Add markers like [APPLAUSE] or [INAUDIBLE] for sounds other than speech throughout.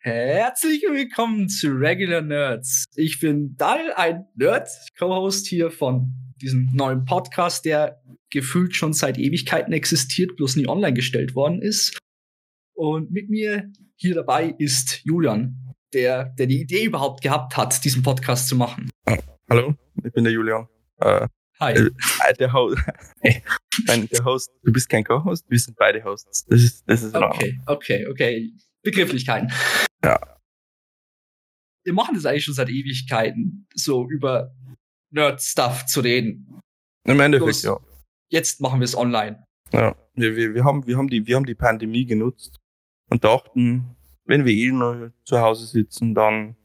Herzlich willkommen zu Regular Nerds. Ich bin Daniel, ein Nerd, Co-Host hier von diesem neuen Podcast, der gefühlt schon seit Ewigkeiten existiert, bloß nie online gestellt worden ist. Und mit mir hier dabei ist Julian, der, der die Idee überhaupt gehabt hat, diesen Podcast zu machen. Hallo, ich bin der Julian. Äh, Hi. Äh, der, Host, [LAUGHS] Nein, der Host. Du bist kein Co-Host, wir sind beide Hosts. Das ist, das ist Okay, okay, okay. Begrifflichkeiten. Ja. Wir machen das eigentlich schon seit Ewigkeiten, so über Nerd-Stuff zu reden. Im Endeffekt, Bloß ja. Jetzt machen wir es online. Ja, wir, wir, wir, haben, wir, haben die, wir haben die Pandemie genutzt und dachten, wenn wir eh nur zu Hause sitzen, dann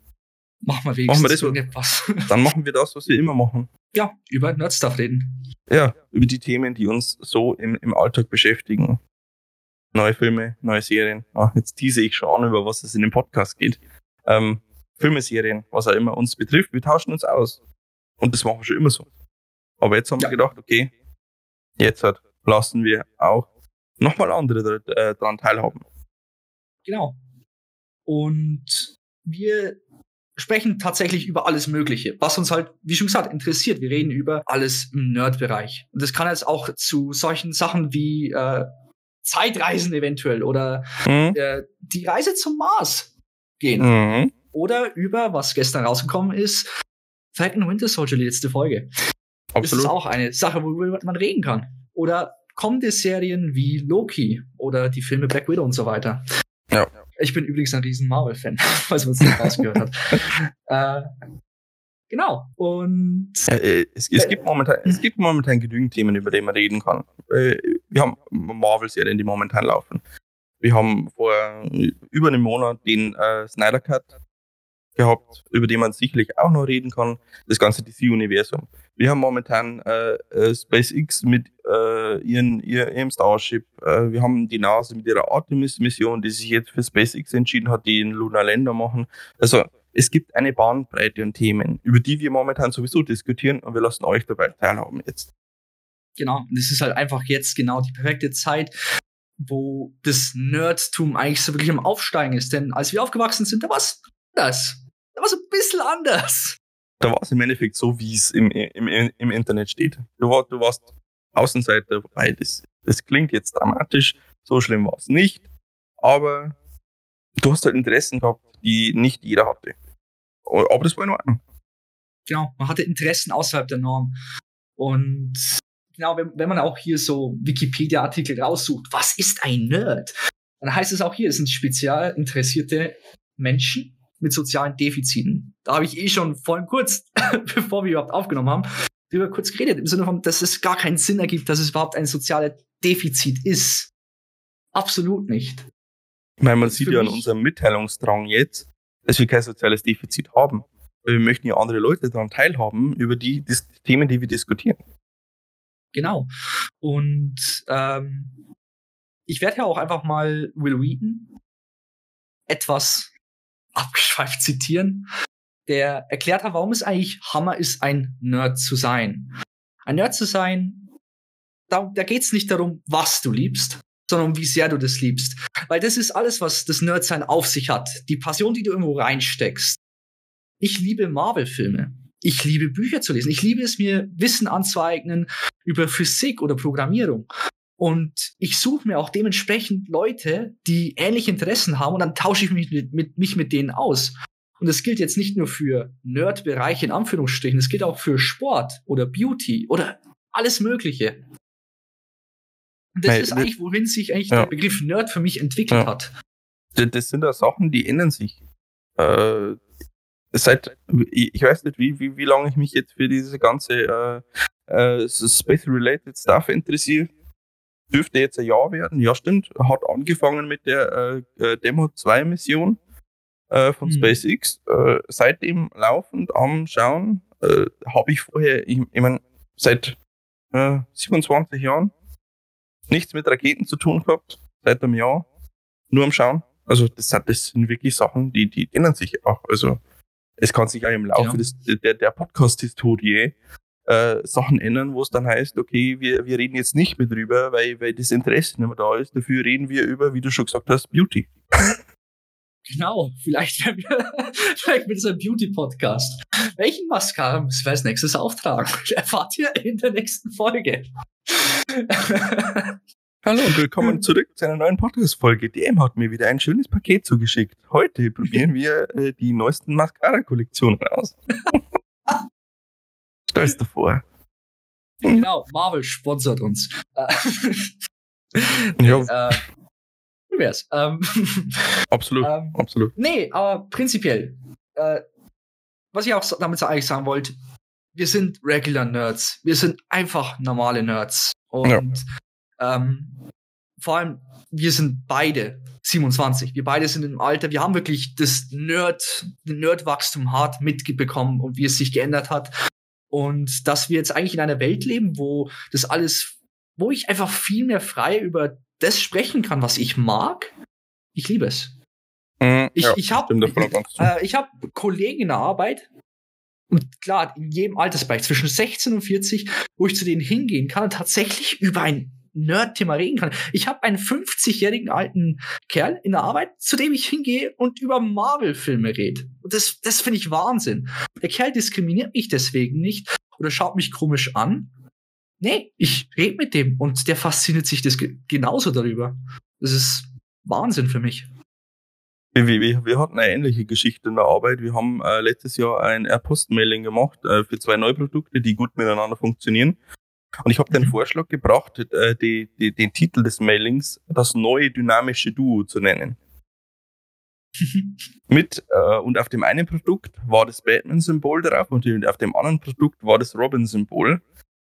machen wir wenigstens machen wir das, irgendetwas. [LAUGHS] Dann machen wir das, was wir immer machen. Ja, über Nerdstuff reden. Ja, über die Themen, die uns so im, im Alltag beschäftigen neue Filme, neue Serien. Ah, jetzt tease ich schon an, über was es in dem Podcast geht. Ähm, Filme, Serien, was auch immer uns betrifft. Wir tauschen uns aus. Und das machen wir schon immer so. Aber jetzt haben ja. wir gedacht, okay, jetzt halt lassen wir auch nochmal andere äh, daran teilhaben. Genau. Und wir sprechen tatsächlich über alles Mögliche, was uns halt, wie schon gesagt, interessiert. Wir reden über alles im Nerd-Bereich. Und das kann jetzt auch zu solchen Sachen wie äh, Zeitreisen eventuell oder mhm. äh, die Reise zum Mars gehen. Mhm. Oder über, was gestern rausgekommen ist, Falcon Winter Soldier, die letzte Folge. Absolut. Das ist auch eine Sache, worüber man reden kann. Oder kommende Serien wie Loki oder die Filme Black Widow und so weiter. Ja. Ich bin übrigens ein riesen Marvel-Fan, [LAUGHS] falls man es nicht rausgehört hat. [LAUGHS] äh, Genau. Und äh, es, es, gibt momentan, es gibt momentan genügend Themen, über die man reden kann. Äh, wir haben Marvel-Serien, die momentan laufen. Wir haben vor über einem Monat den äh, Snyder Cut gehabt, über den man sicherlich auch noch reden kann. Das ganze DC-Universum. Wir haben momentan äh, äh, SpaceX mit äh, ihren, ihr, ihrem Starship. Äh, wir haben die NASA mit ihrer Artemis-Mission, die sich jetzt für SpaceX entschieden hat, die in Lunar Länder machen. Also es gibt eine Bandbreite an Themen, über die wir momentan sowieso diskutieren und wir lassen euch dabei teilhaben jetzt. Genau, und es ist halt einfach jetzt genau die perfekte Zeit, wo das Nerdtum eigentlich so wirklich am Aufsteigen ist. Denn als wir aufgewachsen sind, da war es anders. Da war es ein bisschen anders. Da war es im Endeffekt so, wie es im, im, im Internet steht. Du, war, du warst Außenseiter, wobei das, das klingt jetzt dramatisch, so schlimm war es nicht. Aber du hast halt Interessen gehabt, die nicht jeder hatte. Aber das war in Ordnung. Genau, man hatte Interessen außerhalb der Norm. Und genau, wenn, wenn man auch hier so Wikipedia-Artikel raussucht, was ist ein Nerd? Dann heißt es auch hier, es sind spezial interessierte Menschen mit sozialen Defiziten. Da habe ich eh schon vorhin kurz, [COUGHS] bevor wir überhaupt aufgenommen haben, darüber kurz geredet, im Sinne von, dass es gar keinen Sinn ergibt, dass es überhaupt ein soziales Defizit ist. Absolut nicht. Ich meine, man sieht ja an unserem Mitteilungsdrang jetzt, dass wir kein soziales Defizit haben. Weil wir möchten ja andere Leute daran teilhaben über die, die Themen, die wir diskutieren. Genau. Und ähm, ich werde ja auch einfach mal Will Wheaton etwas [LAUGHS] abgeschweift zitieren, der erklärt hat, warum es eigentlich Hammer ist, ein Nerd zu sein. Ein Nerd zu sein, da, da geht es nicht darum, was du liebst, sondern um wie sehr du das liebst. Weil das ist alles, was das Nerdsein auf sich hat. Die Passion, die du irgendwo reinsteckst. Ich liebe Marvel-Filme. Ich liebe Bücher zu lesen. Ich liebe es, mir Wissen anzueignen über Physik oder Programmierung. Und ich suche mir auch dementsprechend Leute, die ähnliche Interessen haben und dann tausche ich mich mit, mit, mich mit denen aus. Und das gilt jetzt nicht nur für Nerd-Bereiche in Anführungsstrichen, es gilt auch für Sport oder Beauty oder alles Mögliche. Und das Weil, ist eigentlich, wohin sich eigentlich ja. der Begriff Nerd für mich entwickelt ja. hat. Das sind ja Sachen, die ändern sich. Äh, seit, ich weiß nicht, wie, wie, wie lange ich mich jetzt für diese ganze äh, äh, Space-related Stuff interessiere. Dürfte jetzt ein Jahr werden. Ja, stimmt. Hat angefangen mit der äh, äh Demo 2 Mission äh, von mhm. SpaceX. Äh, seitdem laufend am Schauen habe ich vorher, ich, ich meine, seit äh, 27 Jahren nichts mit Raketen zu tun gehabt, seit einem Jahr. Nur am Schauen. Also das, das sind wirklich Sachen, die, die ändern sich auch. Also es kann sich auch im Laufe genau. des, der, der Podcast-Historie äh, Sachen ändern, wo es dann heißt, okay, wir, wir reden jetzt nicht mehr drüber, weil, weil das Interesse nicht mehr da ist. Dafür reden wir über, wie du schon gesagt hast, Beauty. [LAUGHS] Genau, vielleicht werden wir, [LAUGHS] vielleicht mit diesem Beauty-Podcast. Welchen Mascara müssen wir als nächstes auftragen? [LAUGHS] Erfahrt ihr in der nächsten Folge. Hallo und willkommen [LAUGHS] zurück zu einer neuen Podcast-Folge. DM hat mir wieder ein schönes Paket zugeschickt. Heute [LAUGHS] probieren wir äh, die neuesten Mascara-Kollektionen aus. [LAUGHS] Stell's dir vor. Genau, Marvel sponsert uns. Ja, äh, wie wär's? Ähm, absolut, ähm, absolut. nee, aber prinzipiell, äh, was ich auch damit so eigentlich sagen wollte, wir sind Regular Nerds. Wir sind einfach normale Nerds. Und ähm, vor allem, wir sind beide 27. Wir beide sind im Alter, wir haben wirklich das Nerd, den Nerdwachstum hart mitbekommen und wie es sich geändert hat. Und dass wir jetzt eigentlich in einer Welt leben, wo das alles, wo ich einfach viel mehr frei über das sprechen kann, was ich mag. Ich liebe es. Mhm, Ich, ja, ich habe äh, ich hab Kollegen in der Arbeit, und klar, in jedem Altersbereich, zwischen 16 und 40, wo ich zu denen hingehen kann und tatsächlich über ein Nerd-Thema reden kann. Ich habe einen 50-jährigen alten Kerl in der Arbeit, zu dem ich hingehe und über Marvel-Filme rede. Und das, das finde ich Wahnsinn. Der Kerl diskriminiert mich deswegen nicht oder schaut mich komisch an. Nee, ich rede mit dem und der fasziniert sich das ge genauso darüber. Das ist Wahnsinn für mich. Wir, wir, hatten eine ähnliche Geschichte in der Arbeit. Wir haben äh, letztes Jahr ein Air-Post-Mailing gemacht äh, für zwei neue Produkte, die gut miteinander funktionieren. Und ich habe den Mhm. Vorschlag gebracht, äh, die, die, den Titel des Mailings das neue dynamische Duo zu nennen. [LAUGHS] Mit äh, und auf dem einen Produkt war das Batman-Symbol drauf und auf dem anderen Produkt war das Robin-Symbol.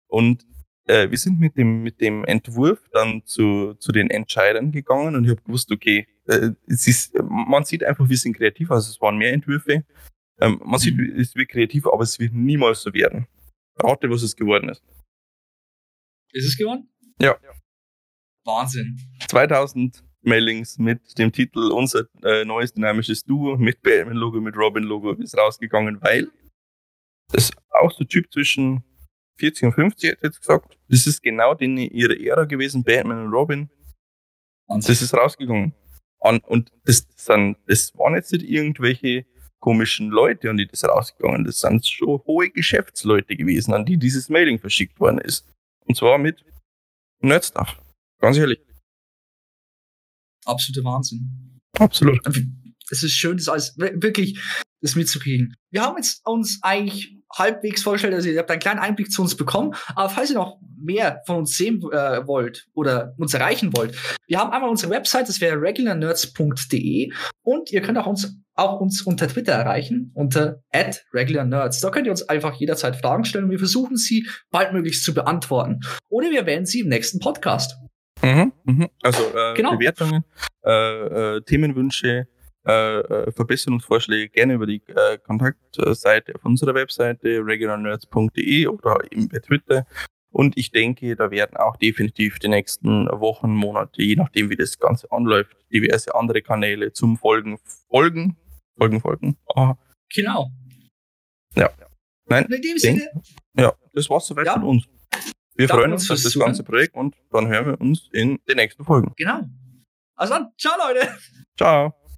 Und äh, wir sind mit dem, mit dem Entwurf dann zu, zu den Entscheidern gegangen und ich habe gewusst, okay, äh, es ist, man sieht einfach, wir sind kreativ, also es waren mehr Entwürfe. Ähm, man sieht, es wird kreativ, aber es wird niemals so werden. Rate, was es geworden ist. Ist es geworden? Ja. Wahnsinn. 2000 Mailings mit dem Titel Unser äh, neues dynamisches Duo mit Batman-Logo, mit Robin-Logo ist rausgegangen, weil das auch so Typ zwischen 40 und 50 hätte jetzt gesagt. Das ist genau den, ihre Ära gewesen, Batman und Robin. Wahnsinn. Das ist rausgegangen. An, und das, sind, das waren jetzt nicht irgendwelche komischen Leute, an die das rausgegangen Das sind schon hohe Geschäftsleute gewesen, an die dieses Mailing verschickt worden ist. Und zwar mit Nerdstuff. Ganz ehrlich. Absoluter Wahnsinn. Absolut. Es ist schön, das alles wir- wirklich das mitzukriegen. Wir haben jetzt uns eigentlich halbwegs vorgestellt, also ihr habt einen kleinen Einblick zu uns bekommen, aber falls ihr noch mehr von uns sehen äh, wollt oder uns erreichen wollt, wir haben einmal unsere Website, das wäre regularnerds.de und ihr könnt auch uns auch uns unter Twitter erreichen, unter regularnerds. Da könnt ihr uns einfach jederzeit Fragen stellen und wir versuchen sie baldmöglichst zu beantworten. Oder wir erwähnen sie im nächsten Podcast. Mhm, mhm. Also äh, Genau. Bewertungen, äh, äh, Themenwünsche, äh, äh, Verbesserungsvorschläge gerne über die äh, Kontaktseite auf unserer Webseite regionalnerds.de oder eben bei Twitter. Und ich denke, da werden auch definitiv die nächsten Wochen, Monate, je nachdem wie das Ganze anläuft, diverse andere Kanäle zum Folgen folgen. Folgen, folgen. Aha. Genau. Nein, In dem Sinne, ja, das war's soweit Ja. von uns. Wir Danke freuen uns auf das ganze Projekt und dann hören wir uns in den nächsten Folgen. genau. Also dann, ciao Leute. Ciao.